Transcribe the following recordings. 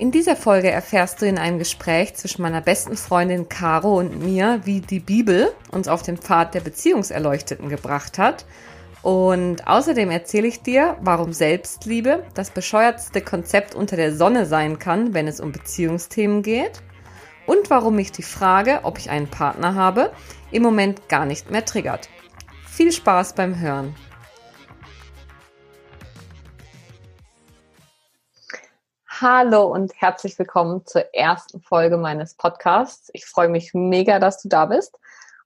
In dieser Folge erfährst du in einem Gespräch zwischen meiner besten Freundin Caro und mir, wie die Bibel uns auf den Pfad der Beziehungserleuchteten gebracht hat. Und außerdem erzähle ich dir, warum Selbstliebe das bescheuertste Konzept unter der Sonne sein kann, wenn es um Beziehungsthemen geht. Und warum mich die Frage, ob ich einen Partner habe, im Moment gar nicht mehr triggert. Viel Spaß beim Hören. Hallo und herzlich willkommen zur ersten Folge meines Podcasts. Ich freue mich mega, dass du da bist.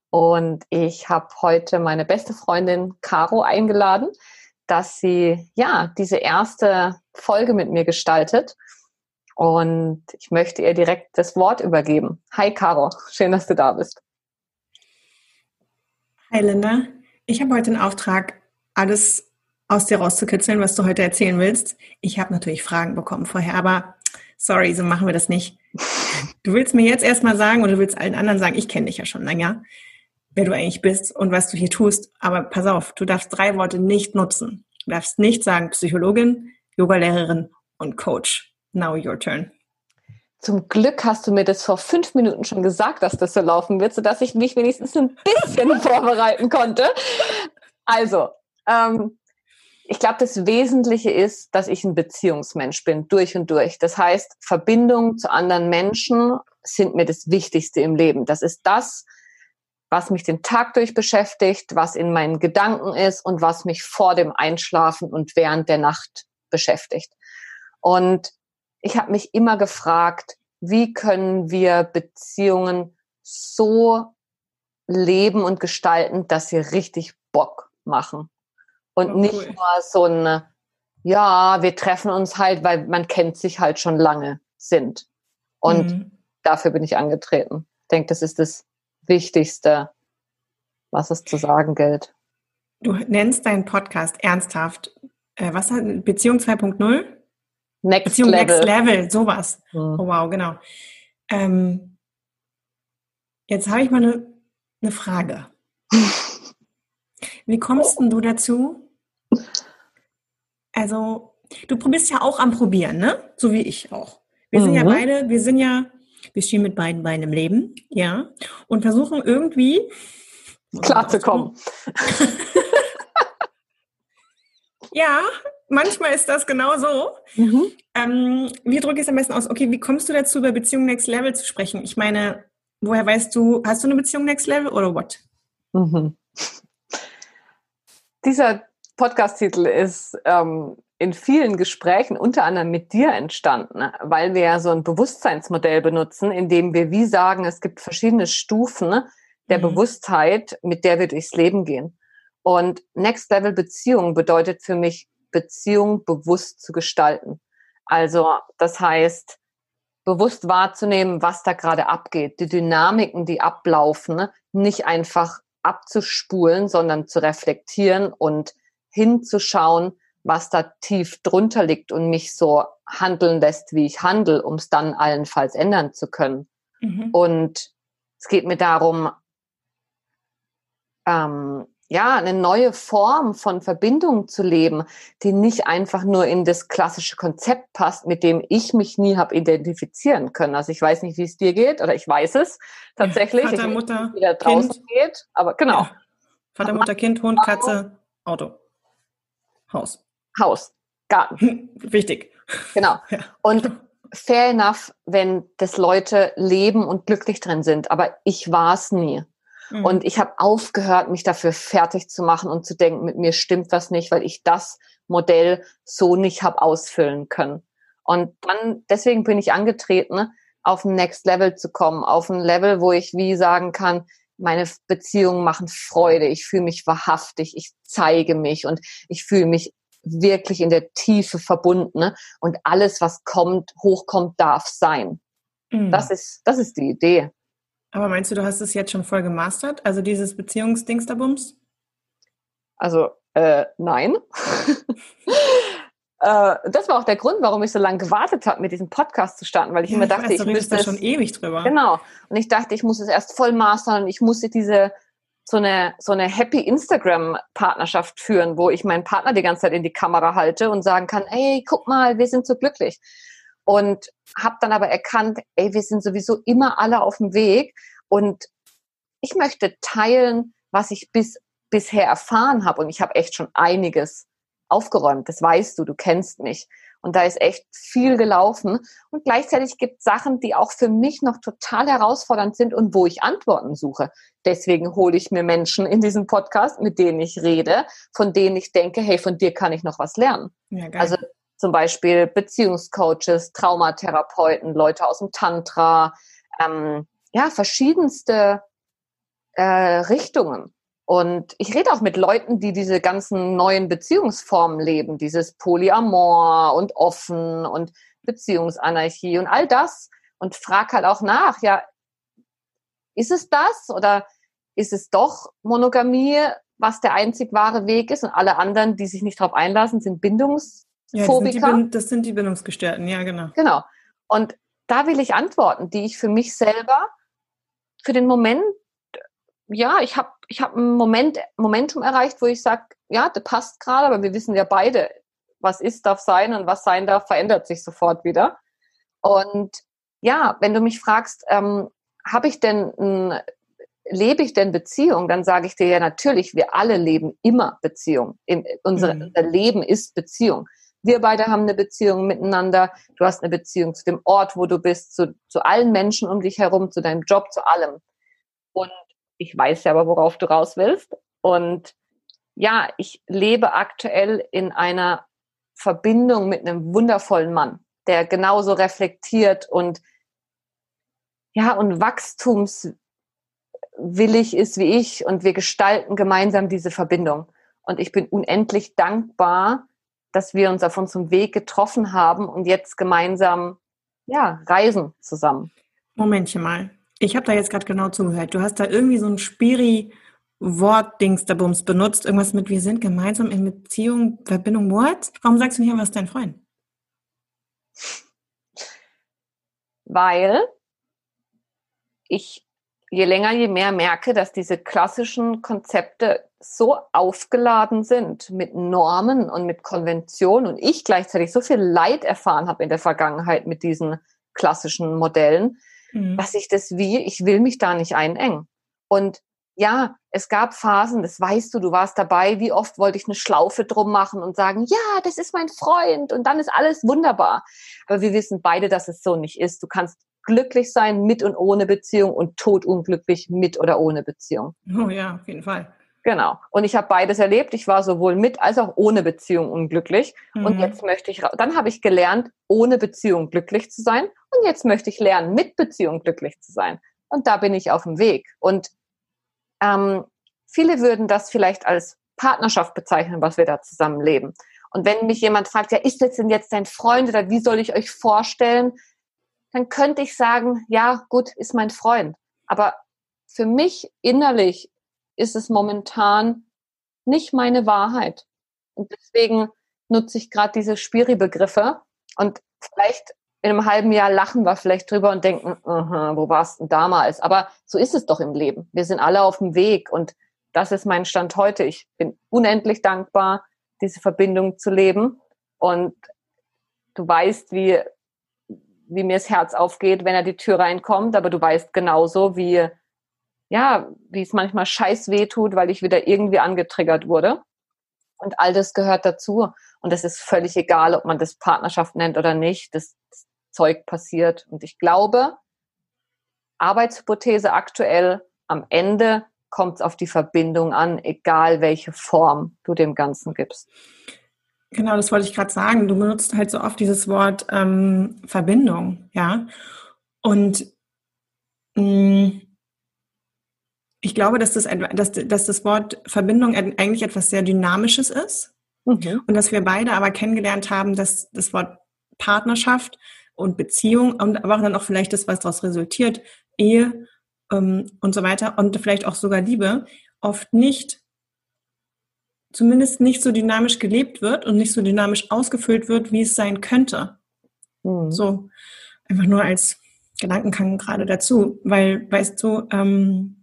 Und ich habe heute meine beste Freundin Caro eingeladen, dass sie ja diese erste Folge mit mir gestaltet. Und ich möchte ihr direkt das Wort übergeben. Hi Caro, schön, dass du da bist. Hi Linda, ich habe heute den Auftrag, alles aus dir rauszukitzeln, was du heute erzählen willst. Ich habe natürlich Fragen bekommen vorher, aber sorry, so machen wir das nicht. Du willst mir jetzt erstmal sagen oder du willst allen anderen sagen, ich kenne dich ja schon länger, wer du eigentlich bist und was du hier tust. Aber pass auf, du darfst drei Worte nicht nutzen. Du darfst nicht sagen Psychologin, Yogalehrerin und Coach. Now your turn. Zum Glück hast du mir das vor fünf Minuten schon gesagt, dass das so laufen wird, sodass ich mich wenigstens ein bisschen vorbereiten konnte. Also, ähm, ich glaube, das Wesentliche ist, dass ich ein Beziehungsmensch bin, durch und durch. Das heißt, Verbindungen zu anderen Menschen sind mir das Wichtigste im Leben. Das ist das, was mich den Tag durch beschäftigt, was in meinen Gedanken ist und was mich vor dem Einschlafen und während der Nacht beschäftigt. Und ich habe mich immer gefragt, wie können wir Beziehungen so leben und gestalten, dass sie richtig Bock machen und oh, nicht cool. nur so ein, ja, wir treffen uns halt, weil man kennt sich halt schon lange sind. Und mhm. dafür bin ich angetreten. Ich denke, das ist das Wichtigste, was es zu sagen gilt. Du nennst deinen Podcast ernsthaft. Äh, was hat Beziehung 2.0? Next Beziehung Level. Next Level, sowas. Mhm. Oh wow, genau. Ähm, jetzt habe ich mal eine, eine Frage. Wie kommst denn du dazu, also, du probierst ja auch am Probieren, ne? So wie ich auch. Wir sind mhm. ja beide, wir sind ja, wir stehen mit beiden Beinen im Leben, ja, und versuchen irgendwie klarzukommen. ja, manchmal ist das genau so. Mhm. Ähm, wie drücke ich es am besten aus? Okay, wie kommst du dazu, über Beziehung Next Level zu sprechen? Ich meine, woher weißt du, hast du eine Beziehung Next Level oder what? Mhm. Dieser Podcast-Titel ist ähm, in vielen Gesprächen unter anderem mit dir entstanden, weil wir ja so ein Bewusstseinsmodell benutzen, in dem wir wie sagen, es gibt verschiedene Stufen der mhm. Bewusstheit, mit der wir durchs Leben gehen. Und Next Level Beziehung bedeutet für mich, Beziehung bewusst zu gestalten. Also das heißt, bewusst wahrzunehmen, was da gerade abgeht, die Dynamiken, die ablaufen, nicht einfach abzuspulen, sondern zu reflektieren und hinzuschauen, was da tief drunter liegt und mich so handeln lässt, wie ich handle, um es dann allenfalls ändern zu können. Mhm. Und es geht mir darum, ähm, ja, eine neue Form von Verbindung zu leben, die nicht einfach nur in das klassische Konzept passt, mit dem ich mich nie habe identifizieren können. Also ich weiß nicht, wie es dir geht, oder ich weiß es tatsächlich. Vater, ich Mutter, nicht, wie da draußen kind. geht, aber genau. Ja. Vater, Mutter, Kind, Hund, Katze, Auto. Haus. Haus, Garten. Wichtig. Genau. Ja. Und fair enough, wenn das Leute leben und glücklich drin sind, aber ich war es nie. Mhm. Und ich habe aufgehört, mich dafür fertig zu machen und zu denken, mit mir stimmt was nicht, weil ich das Modell so nicht habe ausfüllen können. Und dann, deswegen bin ich angetreten, auf ein Next Level zu kommen, auf ein Level, wo ich wie sagen kann, meine Beziehungen machen Freude, ich fühle mich wahrhaftig, ich zeige mich und ich fühle mich wirklich in der Tiefe verbunden ne? und alles, was kommt, hochkommt, darf sein. Mhm. Das ist, das ist die Idee. Aber meinst du, du hast es jetzt schon voll gemastert? Also dieses Beziehungsdingsterbums? Also, äh, nein. äh, das war auch der Grund, warum ich so lange gewartet habe, mit diesem Podcast zu starten, weil ich ja, immer dachte, ich, weiß, ich müsste da schon ewig drüber. Genau. Und ich dachte, ich muss es erst voll mastern und ich musste diese so eine so eine Happy Instagram Partnerschaft führen, wo ich meinen Partner die ganze Zeit in die Kamera halte und sagen kann, hey, guck mal, wir sind so glücklich. Und habe dann aber erkannt, ey, wir sind sowieso immer alle auf dem Weg und ich möchte teilen, was ich bis bisher erfahren habe und ich habe echt schon einiges aufgeräumt. Das weißt du, du kennst mich. Und da ist echt viel gelaufen. Und gleichzeitig gibt es Sachen, die auch für mich noch total herausfordernd sind und wo ich Antworten suche. Deswegen hole ich mir Menschen in diesem Podcast, mit denen ich rede, von denen ich denke, hey, von dir kann ich noch was lernen. Ja, also zum Beispiel Beziehungscoaches, Traumatherapeuten, Leute aus dem Tantra, ähm, ja, verschiedenste äh, Richtungen. Und ich rede auch mit Leuten, die diese ganzen neuen Beziehungsformen leben, dieses Polyamor und offen und Beziehungsanarchie und all das und frag halt auch nach, ja, ist es das oder ist es doch Monogamie, was der einzig wahre Weg ist und alle anderen, die sich nicht darauf einlassen, sind Bindungsphobiker? Ja, das, das sind die Bindungsgestörten, ja, genau. Genau. Und da will ich Antworten, die ich für mich selber für den Moment ja, ich habe ich hab ein Moment, Momentum erreicht, wo ich sage, ja, das passt gerade, aber wir wissen ja beide, was ist, darf sein und was sein darf, verändert sich sofort wieder. Und ja, wenn du mich fragst, ähm, habe ich denn ein, lebe ich denn Beziehung, dann sage ich dir ja natürlich, wir alle leben immer Beziehung. In, unsere, mhm. Unser Leben ist Beziehung. Wir beide haben eine Beziehung miteinander. Du hast eine Beziehung zu dem Ort, wo du bist, zu, zu allen Menschen um dich herum, zu deinem Job, zu allem. Und ich weiß ja aber, worauf du raus willst. Und ja, ich lebe aktuell in einer Verbindung mit einem wundervollen Mann, der genauso reflektiert und ja, und wachstumswillig ist wie ich und wir gestalten gemeinsam diese Verbindung. Und ich bin unendlich dankbar, dass wir uns auf unserem Weg getroffen haben und jetzt gemeinsam ja, reisen zusammen. Momentchen mal. Ich habe da jetzt gerade genau zugehört. Du hast da irgendwie so ein spiri Wort Dingsdabums benutzt, irgendwas mit wir sind gemeinsam in Beziehung, Verbindung, what? Warum sagst du nicht was dein Freund? Weil ich je länger, je mehr merke, dass diese klassischen Konzepte so aufgeladen sind mit Normen und mit Konventionen und ich gleichzeitig so viel Leid erfahren habe in der Vergangenheit mit diesen klassischen Modellen, mhm. dass ich das wie, ich will mich da nicht einengen. Und ja, es gab Phasen, das weißt du, du warst dabei, wie oft wollte ich eine Schlaufe drum machen und sagen, ja, das ist mein Freund und dann ist alles wunderbar. Aber wir wissen beide, dass es so nicht ist. Du kannst glücklich sein mit und ohne Beziehung und totunglücklich mit oder ohne Beziehung. Oh ja, auf jeden Fall. Genau. Und ich habe beides erlebt. Ich war sowohl mit als auch ohne Beziehung unglücklich. Mhm. Und jetzt möchte ich, dann habe ich gelernt, ohne Beziehung glücklich zu sein. Und jetzt möchte ich lernen, mit Beziehung glücklich zu sein. Und da bin ich auf dem Weg. Und ähm, viele würden das vielleicht als Partnerschaft bezeichnen, was wir da zusammenleben. Und wenn mich jemand fragt, ja, ist das denn jetzt dein Freund oder wie soll ich euch vorstellen? Dann könnte ich sagen, ja, gut, ist mein Freund. Aber für mich innerlich ist es momentan nicht meine Wahrheit. Und deswegen nutze ich gerade diese Spiri-Begriffe und vielleicht in einem halben Jahr lachen wir vielleicht drüber und denken, uh -huh, wo warst du damals? Aber so ist es doch im Leben. Wir sind alle auf dem Weg und das ist mein Stand heute. Ich bin unendlich dankbar, diese Verbindung zu leben und du weißt, wie, wie mir das Herz aufgeht, wenn er die Tür reinkommt, aber du weißt genauso, wie ja, wie es manchmal scheiß weh tut, weil ich wieder irgendwie angetriggert wurde. Und all das gehört dazu. Und es ist völlig egal, ob man das Partnerschaft nennt oder nicht. Das, Zeug passiert. Und ich glaube, Arbeitshypothese aktuell, am Ende kommt es auf die Verbindung an, egal welche Form du dem Ganzen gibst. Genau, das wollte ich gerade sagen. Du benutzt halt so oft dieses Wort ähm, Verbindung, ja. Und mh, mm, ich glaube, dass das, dass, dass das Wort Verbindung eigentlich etwas sehr Dynamisches ist. Mhm. Und dass wir beide aber kennengelernt haben, dass das Wort Partnerschaft und Beziehung und aber auch dann auch vielleicht das, was daraus resultiert, Ehe, ähm, und so weiter und vielleicht auch sogar Liebe oft nicht, zumindest nicht so dynamisch gelebt wird und nicht so dynamisch ausgefüllt wird, wie es sein könnte. Mhm. So, einfach nur als Gedankenkang gerade dazu, weil, weißt du, ähm,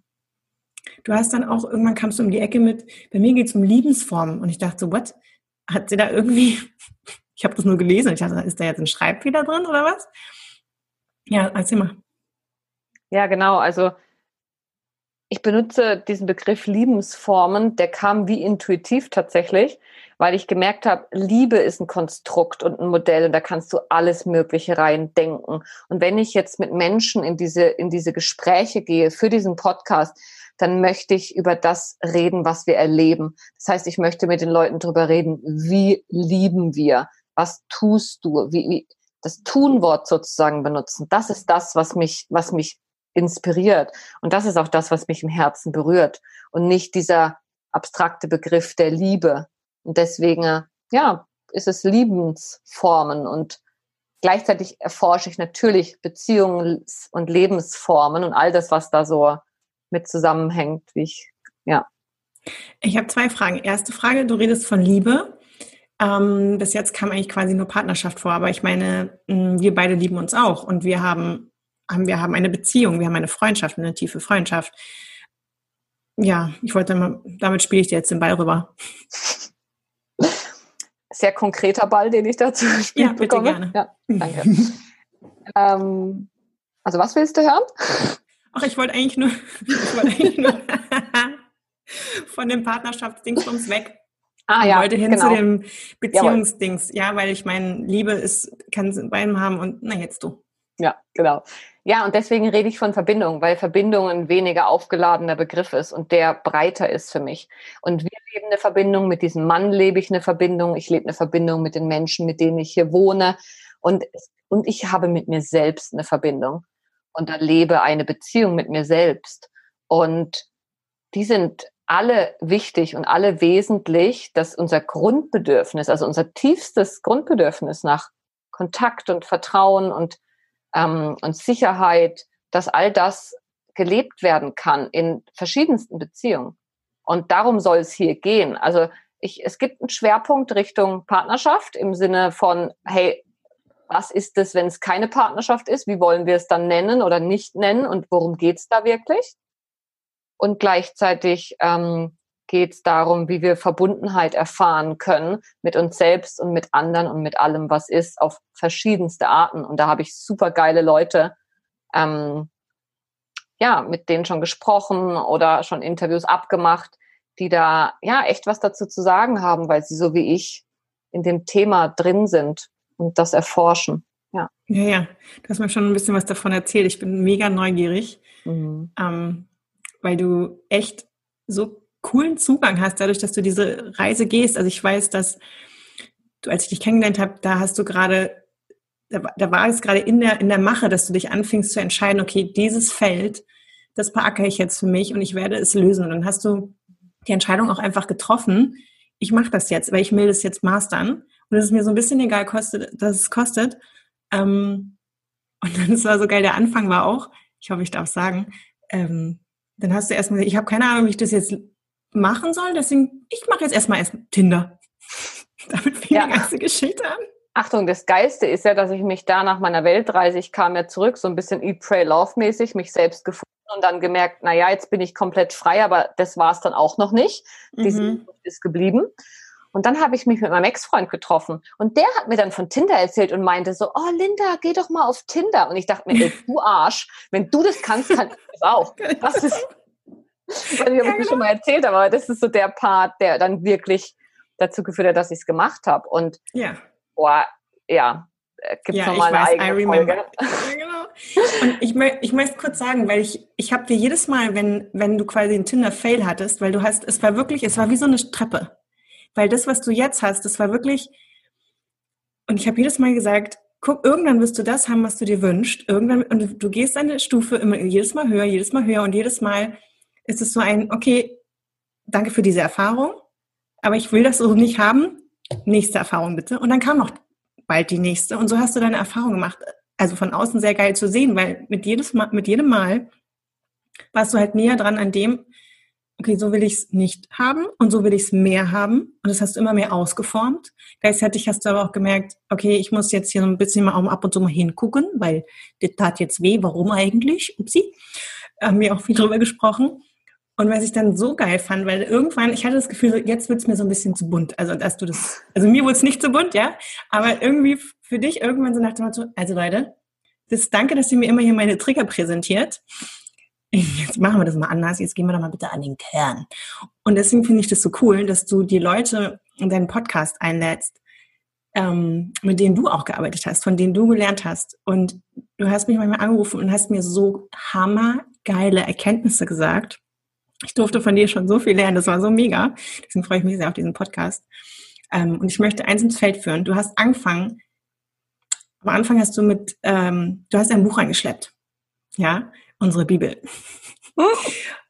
du hast dann auch, irgendwann kamst du um die Ecke mit, bei mir geht es um Liebensformen und ich dachte so, what? Hat sie da irgendwie, ich habe das nur gelesen ich dachte, ist da jetzt ein Schreibfehler drin oder was? Ja, erzähl mal. Ja, genau, also ich benutze diesen Begriff Liebensformen, der kam wie intuitiv tatsächlich, weil ich gemerkt habe, Liebe ist ein Konstrukt und ein Modell und da kannst du alles Mögliche reindenken. Und wenn ich jetzt mit Menschen in diese, in diese Gespräche gehe für diesen Podcast, dann möchte ich über das reden, was wir erleben. Das heißt, ich möchte mit den Leuten darüber reden, wie lieben wir? Was tust du? Wie, wie, das Tunwort sozusagen benutzen. Das ist das, was mich, was mich inspiriert. Und das ist auch das, was mich im Herzen berührt und nicht dieser abstrakte Begriff der Liebe. Und deswegen, ja, ist es Liebensformen und gleichzeitig erforsche ich natürlich Beziehungs- und Lebensformen und all das, was da so mit zusammenhängt, wie ich, ja. Ich habe zwei Fragen. Erste Frage, du redest von Liebe. Ähm, bis jetzt kam eigentlich quasi nur Partnerschaft vor, aber ich meine, wir beide lieben uns auch und wir haben haben wir haben eine Beziehung, wir haben eine Freundschaft, eine tiefe Freundschaft. Ja, ich wollte mal, damit spiele ich dir jetzt den Ball rüber. Sehr konkreter Ball, den ich dazu spiele. Ja, bitte bekomme. gerne. Ja, danke. ähm, also was willst du hören? Ach, ich wollte eigentlich nur, ich wollte eigentlich nur von dem Partnerschaftsdingsbums weg. Ah, ja, ich wollte hin genau. zu dem Beziehungsdings. Ja, weil ich meine, Liebe ist, kann es in beiden haben und na jetzt du. Ja, genau. Ja, und deswegen rede ich von Verbindung, weil Verbindung ein weniger aufgeladener Begriff ist und der breiter ist für mich. Und wir leben eine Verbindung, mit diesem Mann lebe ich eine Verbindung, ich lebe eine Verbindung mit den Menschen, mit denen ich hier wohne und, und ich habe mit mir selbst eine Verbindung und erlebe eine Beziehung mit mir selbst. Und die sind alle wichtig und alle wesentlich, dass unser Grundbedürfnis, also unser tiefstes Grundbedürfnis nach Kontakt und Vertrauen und ähm, und Sicherheit, dass all das gelebt werden kann in verschiedensten Beziehungen. Und darum soll es hier gehen. Also ich, es gibt einen Schwerpunkt Richtung Partnerschaft im Sinne von, hey, was ist es, wenn es keine Partnerschaft ist? Wie wollen wir es dann nennen oder nicht nennen? Und worum geht es da wirklich? Und gleichzeitig ähm, geht es darum, wie wir Verbundenheit erfahren können mit uns selbst und mit anderen und mit allem, was ist, auf verschiedenste Arten. Und da habe ich super geile Leute, ähm, ja, mit denen schon gesprochen oder schon Interviews abgemacht, die da ja echt was dazu zu sagen haben, weil sie so wie ich in dem Thema drin sind und das erforschen. Ja. Ja, ja. Du hast mir schon ein bisschen was davon erzählt. Ich bin mega neugierig, mhm. ähm, weil du echt so coolen Zugang hast, dadurch, dass du diese Reise gehst. Also ich weiß, dass du, als ich dich kennengelernt habe, da hast du gerade, da, da war es gerade in der, in der Mache, dass du dich anfingst zu entscheiden, okay, dieses Feld, das beackere ich jetzt für mich und ich werde es lösen. Und dann hast du die Entscheidung auch einfach getroffen, ich mache das jetzt, weil ich will das jetzt mastern. Und es ist mir so ein bisschen egal, kostet, dass es kostet. Ähm, und dann ist war so geil, der Anfang war auch, ich hoffe, ich darf sagen, ähm, dann hast du erstmal gesagt, ich habe keine Ahnung, wie ich das jetzt machen soll. Deswegen, ich mache jetzt erstmal erst Tinder. Damit fing ja. die ganze Geschichte an. Achtung, das Geiste ist ja, dass ich mich da nach meiner Weltreise, ich kam ja zurück, so ein bisschen Eat, Pray, Love mäßig, mich selbst gefunden und dann gemerkt, na ja, jetzt bin ich komplett frei, aber das war es dann auch noch nicht. Mhm. Diese ist geblieben. Und dann habe ich mich mit meinem Ex-Freund getroffen und der hat mir dann von Tinder erzählt und meinte so, oh Linda, geh doch mal auf Tinder. Und ich dachte mir, ey, du Arsch, wenn du das kannst, kann ich das auch. Was ist, ich weiß nicht, ob ich das schon mal erzählt habe, aber das ist so der Part, der dann wirklich dazu geführt hat, dass ich es gemacht habe. Und ja. boah, ja, äh, gibt es ja, nochmal eine weiß, eigene Folge. Ja, genau. Und ich, ich möchte kurz sagen, weil ich, ich habe dir jedes Mal, wenn, wenn du quasi einen Tinder-Fail hattest, weil du hast, es war wirklich, es war wie so eine Treppe. Weil das, was du jetzt hast, das war wirklich, und ich habe jedes Mal gesagt, guck, irgendwann wirst du das haben, was du dir wünschst. Irgendwann, und du gehst eine Stufe immer jedes Mal höher, jedes Mal höher und jedes Mal ist es so ein, okay, danke für diese Erfahrung, aber ich will das so nicht haben. Nächste Erfahrung bitte. Und dann kam noch bald die nächste. Und so hast du deine Erfahrung gemacht. Also von außen sehr geil zu sehen, weil mit, jedes Mal, mit jedem Mal warst du halt näher dran an dem, okay, so will ich es nicht haben und so will ich es mehr haben. Und das hast du immer mehr ausgeformt. Gleichzeitig hast du aber auch gemerkt, okay, ich muss jetzt hier so ein bisschen mal ab und zu mal hingucken, weil das tat jetzt weh. Warum eigentlich? Upsi. Haben wir auch viel drüber gesprochen. Und was ich dann so geil fand, weil irgendwann, ich hatte das Gefühl, jetzt wird es mir so ein bisschen zu bunt. Also, dass du das, also mir wurde es nicht zu bunt, ja. Aber irgendwie für dich irgendwann so nach dem Motto, also Leute, das danke, dass ihr mir immer hier meine Trigger präsentiert jetzt machen wir das mal anders, jetzt gehen wir doch mal bitte an den Kern. Und deswegen finde ich das so cool, dass du die Leute in deinen Podcast einlädst, ähm, mit denen du auch gearbeitet hast, von denen du gelernt hast. Und du hast mich manchmal angerufen und hast mir so hammergeile Erkenntnisse gesagt. Ich durfte von dir schon so viel lernen, das war so mega. Deswegen freue ich mich sehr auf diesen Podcast. Ähm, und ich möchte eins ins Feld führen. Du hast angefangen, am Anfang hast du mit, ähm, du hast ein Buch eingeschleppt. Ja, unsere Bibel.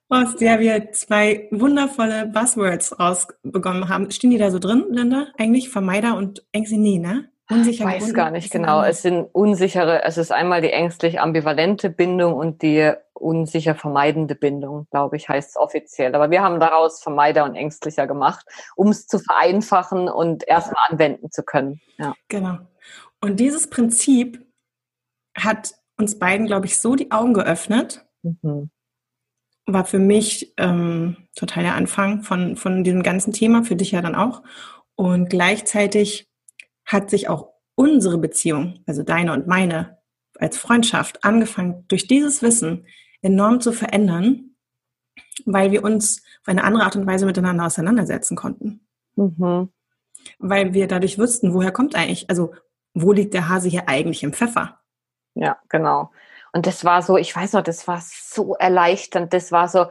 aus der wir zwei wundervolle Buzzwords rausbekommen haben. Stehen die da so drin, Linda? Eigentlich Vermeider und Ängste? Nee, ne? Unsicher ich weiß gar nicht genau. Es sind unsichere, es ist einmal die ängstlich ambivalente Bindung und die unsicher vermeidende Bindung, glaube ich, heißt es offiziell. Aber wir haben daraus Vermeider und ängstlicher gemacht, um es zu vereinfachen und erstmal anwenden zu können. Ja. Genau. Und dieses Prinzip hat uns beiden, glaube ich, so die Augen geöffnet. Mhm. War für mich ähm, total der Anfang von, von diesem ganzen Thema, für dich ja dann auch. Und gleichzeitig hat sich auch unsere Beziehung, also deine und meine, als Freundschaft angefangen, durch dieses Wissen enorm zu verändern, weil wir uns auf eine andere Art und Weise miteinander auseinandersetzen konnten. Mhm. Weil wir dadurch wussten, woher kommt eigentlich, also wo liegt der Hase hier eigentlich im Pfeffer? Ja, genau. Und das war so, ich weiß noch, das war so erleichternd. Das war so,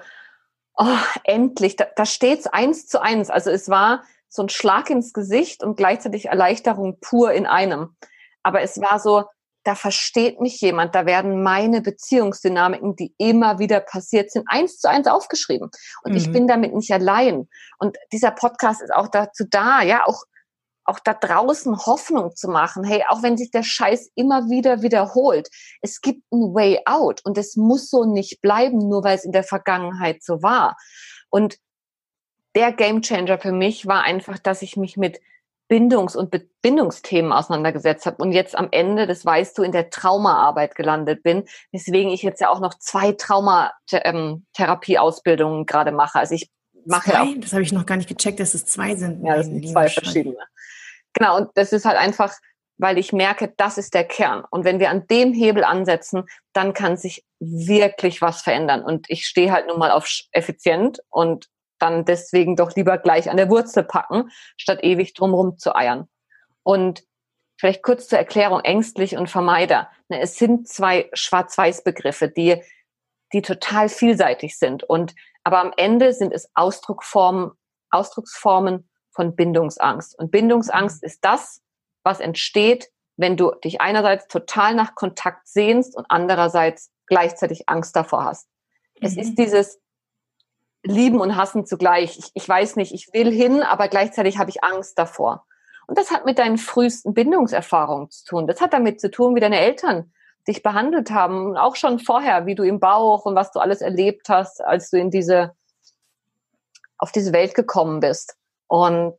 oh, endlich, da, da steht's eins zu eins. Also es war so ein Schlag ins Gesicht und gleichzeitig Erleichterung pur in einem. Aber es war so, da versteht mich jemand, da werden meine Beziehungsdynamiken, die immer wieder passiert sind, eins zu eins aufgeschrieben. Und mhm. ich bin damit nicht allein. Und dieser Podcast ist auch dazu da, ja, auch auch da draußen Hoffnung zu machen. Hey, auch wenn sich der Scheiß immer wieder wiederholt, es gibt ein Way out und es muss so nicht bleiben, nur weil es in der Vergangenheit so war. Und der Gamechanger für mich war einfach, dass ich mich mit Bindungs- und Bindungsthemen auseinandergesetzt habe und jetzt am Ende, das weißt du, in der Traumaarbeit gelandet bin, weswegen ich jetzt ja auch noch zwei Traumatherapieausbildungen gerade mache. Also ich mache zwei? Das habe ich noch gar nicht gecheckt, dass es zwei sind. Ja, das sind zwei verschiedene. Genau, und das ist halt einfach, weil ich merke, das ist der Kern. Und wenn wir an dem Hebel ansetzen, dann kann sich wirklich was verändern. Und ich stehe halt nun mal auf effizient und dann deswegen doch lieber gleich an der Wurzel packen, statt ewig drumherum zu eiern. Und vielleicht kurz zur Erklärung, ängstlich und Vermeider. Ne, es sind zwei Schwarz-Weiß-Begriffe, die, die total vielseitig sind. Und, aber am Ende sind es Ausdruckformen, Ausdrucksformen von Bindungsangst. Und Bindungsangst ist das, was entsteht, wenn du dich einerseits total nach Kontakt sehnst und andererseits gleichzeitig Angst davor hast. Mhm. Es ist dieses Lieben und Hassen zugleich. Ich, ich weiß nicht, ich will hin, aber gleichzeitig habe ich Angst davor. Und das hat mit deinen frühesten Bindungserfahrungen zu tun. Das hat damit zu tun, wie deine Eltern dich behandelt haben. auch schon vorher, wie du im Bauch und was du alles erlebt hast, als du in diese, auf diese Welt gekommen bist. Und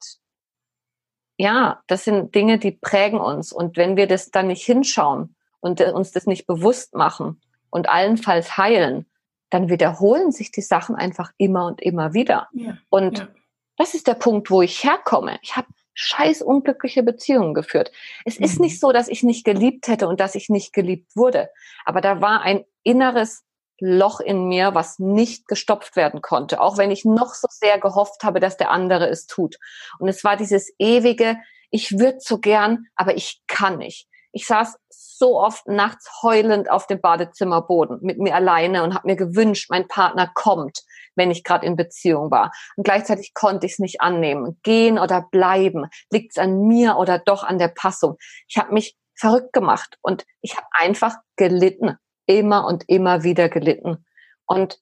ja, das sind Dinge, die prägen uns. Und wenn wir das dann nicht hinschauen und uns das nicht bewusst machen und allenfalls heilen, dann wiederholen sich die Sachen einfach immer und immer wieder. Ja, und ja. das ist der Punkt, wo ich herkomme. Ich habe scheiß unglückliche Beziehungen geführt. Es mhm. ist nicht so, dass ich nicht geliebt hätte und dass ich nicht geliebt wurde. Aber da war ein inneres Loch in mir, was nicht gestopft werden konnte, auch wenn ich noch so sehr gehofft habe, dass der andere es tut. Und es war dieses ewige, ich würde so gern, aber ich kann nicht. Ich saß so oft nachts heulend auf dem Badezimmerboden mit mir alleine und habe mir gewünscht, mein Partner kommt, wenn ich gerade in Beziehung war. Und gleichzeitig konnte ich es nicht annehmen. Gehen oder bleiben, liegt es an mir oder doch an der Passung. Ich habe mich verrückt gemacht und ich habe einfach gelitten immer und immer wieder gelitten und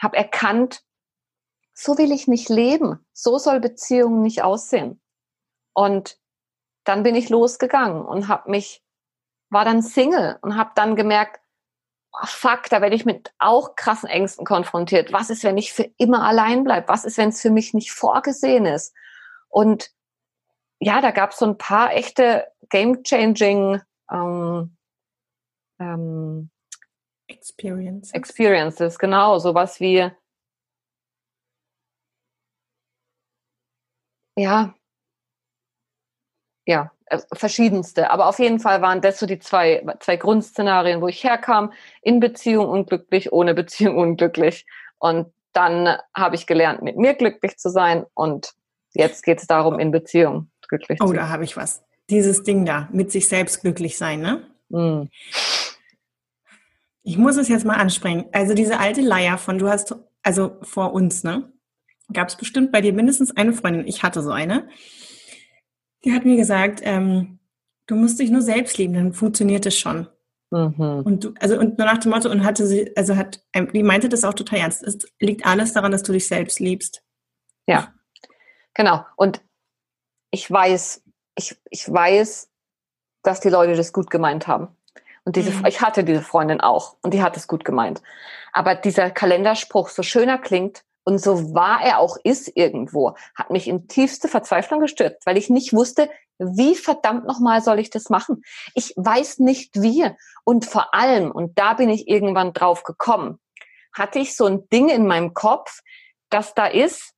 habe erkannt, so will ich nicht leben, so soll Beziehung nicht aussehen. Und dann bin ich losgegangen und habe mich war dann Single und habe dann gemerkt, oh, fuck, da werde ich mit auch krassen Ängsten konfrontiert. Was ist, wenn ich für immer allein bleibe? Was ist, wenn es für mich nicht vorgesehen ist? Und ja, da gab es so ein paar echte game-changing ähm, ähm, Experiences. Experiences, genau, sowas wie ja, ja, äh, verschiedenste. Aber auf jeden Fall waren das so die zwei, zwei Grundszenarien, wo ich herkam, in Beziehung unglücklich, ohne Beziehung unglücklich. Und dann habe ich gelernt, mit mir glücklich zu sein. Und jetzt geht es darum, in Beziehung glücklich oh, zu sein. Oh, da habe ich was. Dieses Ding da, mit sich selbst glücklich sein, ne? Mm. Ich muss es jetzt mal ansprechen. Also diese alte Leier von du hast, also vor uns, ne? Gab es bestimmt bei dir mindestens eine Freundin. Ich hatte so eine die hat mir gesagt, ähm, du musst dich nur selbst lieben, dann funktioniert es schon. Mhm. Und du, also und nur nach dem Motto, und hatte sie, also hat, die meinte das auch total ernst. Es liegt alles daran, dass du dich selbst liebst. Ja, genau. Und ich weiß, ich, ich weiß, dass die Leute das gut gemeint haben. Und diese, mhm. ich hatte diese Freundin auch und die hat es gut gemeint. Aber dieser Kalenderspruch, so schöner klingt, und so wahr er auch ist irgendwo, hat mich in tiefste Verzweiflung gestürzt, weil ich nicht wusste, wie verdammt nochmal soll ich das machen? Ich weiß nicht wie. Und vor allem, und da bin ich irgendwann drauf gekommen, hatte ich so ein Ding in meinem Kopf, dass da ist,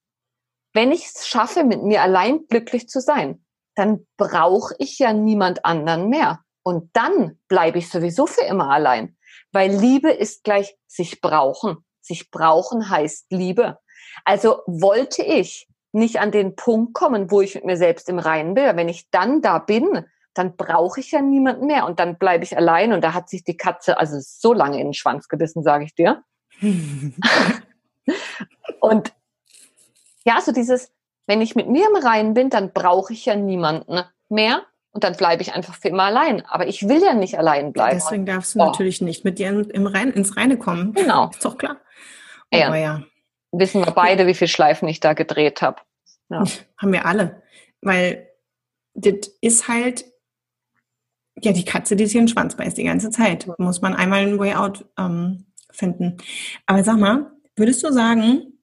wenn ich es schaffe, mit mir allein glücklich zu sein, dann brauche ich ja niemand anderen mehr. Und dann bleibe ich sowieso für immer allein. Weil Liebe ist gleich sich brauchen. Sich brauchen heißt Liebe. Also wollte ich nicht an den Punkt kommen, wo ich mit mir selbst im Reinen bin. Wenn ich dann da bin, dann brauche ich ja niemanden mehr und dann bleibe ich allein und da hat sich die Katze also so lange in den Schwanz gebissen, sage ich dir. und ja, so dieses, wenn ich mit mir im Reinen bin, dann brauche ich ja niemanden mehr und dann bleibe ich einfach für immer allein. Aber ich will ja nicht allein bleiben. Deswegen darfst du oh. natürlich nicht mit dir im Rein, ins Reine kommen. Genau. Ist doch klar. Oh, ja. ja. Wissen wir beide, wie viele Schleifen ich da gedreht habe. Ja. Haben wir alle. Weil das ist halt, ja, die Katze, die sich in den Schwanz beißt die ganze Zeit. Muss man einmal einen Way Out ähm, finden. Aber sag mal, würdest du sagen,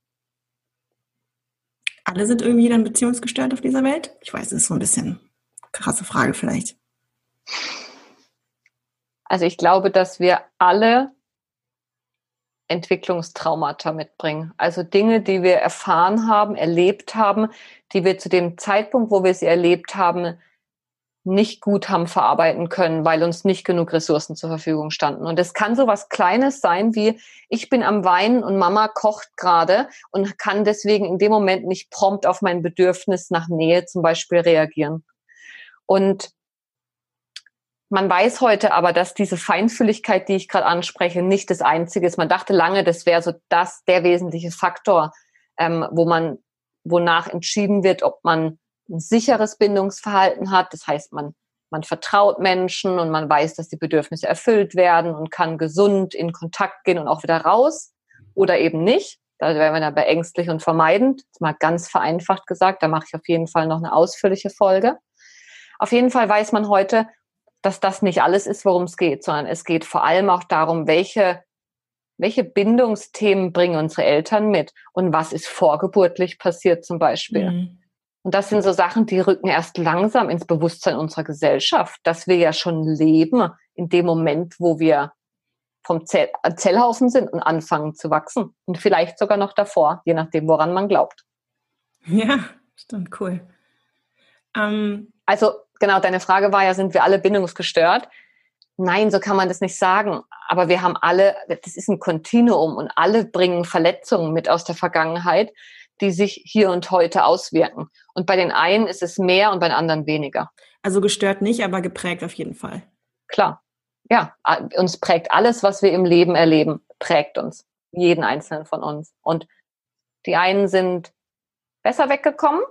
alle sind irgendwie dann beziehungsgestört auf dieser Welt? Ich weiß, das ist so ein bisschen krasse Frage vielleicht. Also ich glaube, dass wir alle Entwicklungstraumata mitbringen. Also Dinge, die wir erfahren haben, erlebt haben, die wir zu dem Zeitpunkt, wo wir sie erlebt haben, nicht gut haben verarbeiten können, weil uns nicht genug Ressourcen zur Verfügung standen. Und es kann so was Kleines sein wie, ich bin am Weinen und Mama kocht gerade und kann deswegen in dem Moment nicht prompt auf mein Bedürfnis nach Nähe zum Beispiel reagieren. Und man weiß heute aber, dass diese Feinfühligkeit, die ich gerade anspreche, nicht das Einzige ist. Man dachte lange, das wäre so das der wesentliche Faktor, ähm, wo man, wonach entschieden wird, ob man ein sicheres Bindungsverhalten hat. Das heißt, man, man vertraut Menschen und man weiß, dass die Bedürfnisse erfüllt werden und kann gesund in Kontakt gehen und auch wieder raus oder eben nicht. Da wären wir dann bei ängstlich und vermeidend. Das mal ganz vereinfacht gesagt. Da mache ich auf jeden Fall noch eine ausführliche Folge. Auf jeden Fall weiß man heute, dass das nicht alles ist, worum es geht, sondern es geht vor allem auch darum, welche, welche Bindungsthemen bringen unsere Eltern mit und was ist vorgeburtlich passiert zum Beispiel. Mhm. Und das sind so Sachen, die rücken erst langsam ins Bewusstsein unserer Gesellschaft, dass wir ja schon leben in dem Moment, wo wir vom Zell Zellhaufen sind und anfangen zu wachsen. Und vielleicht sogar noch davor, je nachdem, woran man glaubt. Ja, stimmt, cool. Ähm, also genau, deine Frage war ja, sind wir alle bindungsgestört? Nein, so kann man das nicht sagen. Aber wir haben alle, das ist ein Kontinuum und alle bringen Verletzungen mit aus der Vergangenheit, die sich hier und heute auswirken. Und bei den einen ist es mehr und bei den anderen weniger. Also gestört nicht, aber geprägt auf jeden Fall. Klar. Ja, uns prägt alles, was wir im Leben erleben, prägt uns. Jeden einzelnen von uns. Und die einen sind besser weggekommen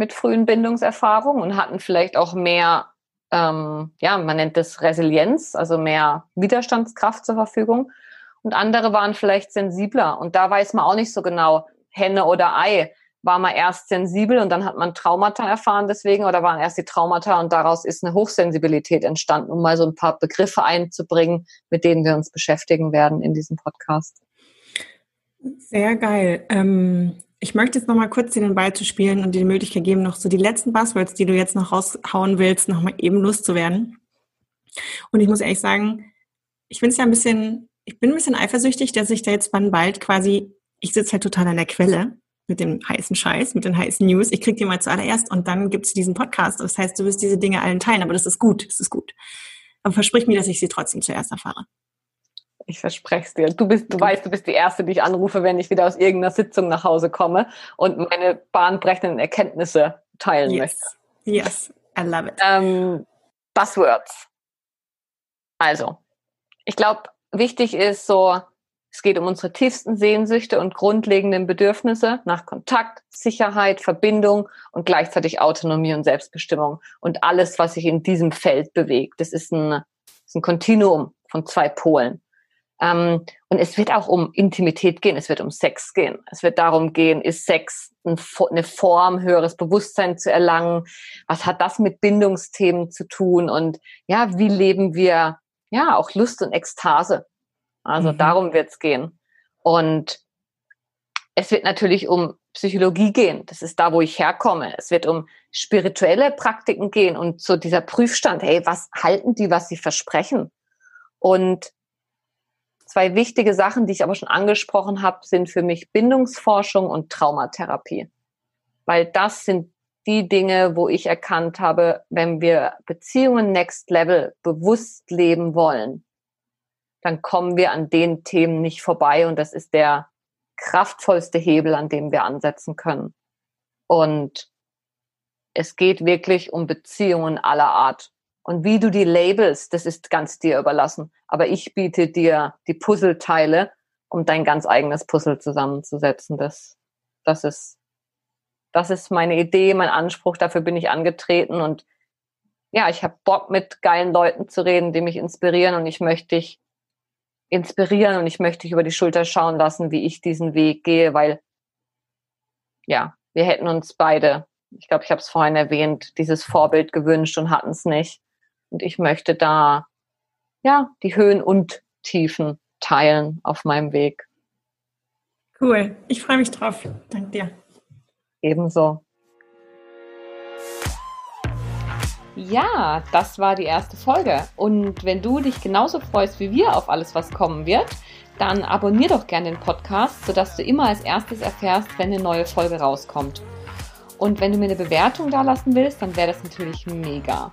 mit frühen Bindungserfahrungen und hatten vielleicht auch mehr, ähm, ja, man nennt es Resilienz, also mehr Widerstandskraft zur Verfügung. Und andere waren vielleicht sensibler. Und da weiß man auch nicht so genau, Henne oder Ei. war man erst sensibel und dann hat man Traumata erfahren deswegen oder waren erst die Traumata und daraus ist eine Hochsensibilität entstanden, um mal so ein paar Begriffe einzubringen, mit denen wir uns beschäftigen werden in diesem Podcast. Sehr geil. Ähm, ich möchte jetzt nochmal kurz dir den Ball zu spielen und dir die Möglichkeit geben, noch so die letzten Buzzwords, die du jetzt noch raushauen willst, nochmal eben loszuwerden. Und ich muss ehrlich sagen, ich finde es ja ein bisschen, ich bin ein bisschen eifersüchtig, dass ich da jetzt dann bald quasi, ich sitze halt total an der Quelle mit dem heißen Scheiß, mit den heißen News. Ich krieg die mal zuallererst und dann gibt's diesen Podcast. Das heißt, du wirst diese Dinge allen teilen, aber das ist gut, das ist gut. Aber versprich mir, dass ich sie trotzdem zuerst erfahre. Ich verspreche es dir. Du bist, du weißt, du bist die Erste, die ich anrufe, wenn ich wieder aus irgendeiner Sitzung nach Hause komme und meine bahnbrechenden Erkenntnisse teilen yes. möchte. Yes, I love it. Ähm, Buzzwords. Also, ich glaube, wichtig ist so, es geht um unsere tiefsten Sehnsüchte und grundlegenden Bedürfnisse nach Kontakt, Sicherheit, Verbindung und gleichzeitig Autonomie und Selbstbestimmung und alles, was sich in diesem Feld bewegt. Das ist ein, das ist ein Kontinuum von zwei Polen. Ähm, und es wird auch um Intimität gehen, es wird um Sex gehen. Es wird darum gehen, ist Sex eine Form, höheres Bewusstsein zu erlangen? Was hat das mit Bindungsthemen zu tun? Und ja, wie leben wir ja auch Lust und Ekstase? Also mhm. darum wird es gehen. Und es wird natürlich um Psychologie gehen. Das ist da, wo ich herkomme. Es wird um spirituelle Praktiken gehen und so dieser Prüfstand, hey, was halten die, was sie versprechen? Und zwei wichtige Sachen, die ich aber schon angesprochen habe, sind für mich Bindungsforschung und Traumatherapie. Weil das sind die Dinge, wo ich erkannt habe, wenn wir Beziehungen Next Level bewusst leben wollen, dann kommen wir an den Themen nicht vorbei und das ist der kraftvollste Hebel, an dem wir ansetzen können. Und es geht wirklich um Beziehungen aller Art. Und wie du die labelst, das ist ganz dir überlassen. Aber ich biete dir die Puzzleteile, um dein ganz eigenes Puzzle zusammenzusetzen. Das, das ist, das ist meine Idee, mein Anspruch. Dafür bin ich angetreten und ja, ich habe Bock mit geilen Leuten zu reden, die mich inspirieren und ich möchte dich inspirieren und ich möchte dich über die Schulter schauen lassen, wie ich diesen Weg gehe, weil ja, wir hätten uns beide, ich glaube, ich habe es vorhin erwähnt, dieses Vorbild gewünscht und hatten es nicht. Und ich möchte da ja die Höhen und Tiefen teilen auf meinem Weg. Cool, ich freue mich drauf. Danke dir. Ebenso. Ja, das war die erste Folge. Und wenn du dich genauso freust wie wir auf alles, was kommen wird, dann abonnier doch gerne den Podcast, sodass du immer als erstes erfährst, wenn eine neue Folge rauskommt. Und wenn du mir eine Bewertung da lassen willst, dann wäre das natürlich mega.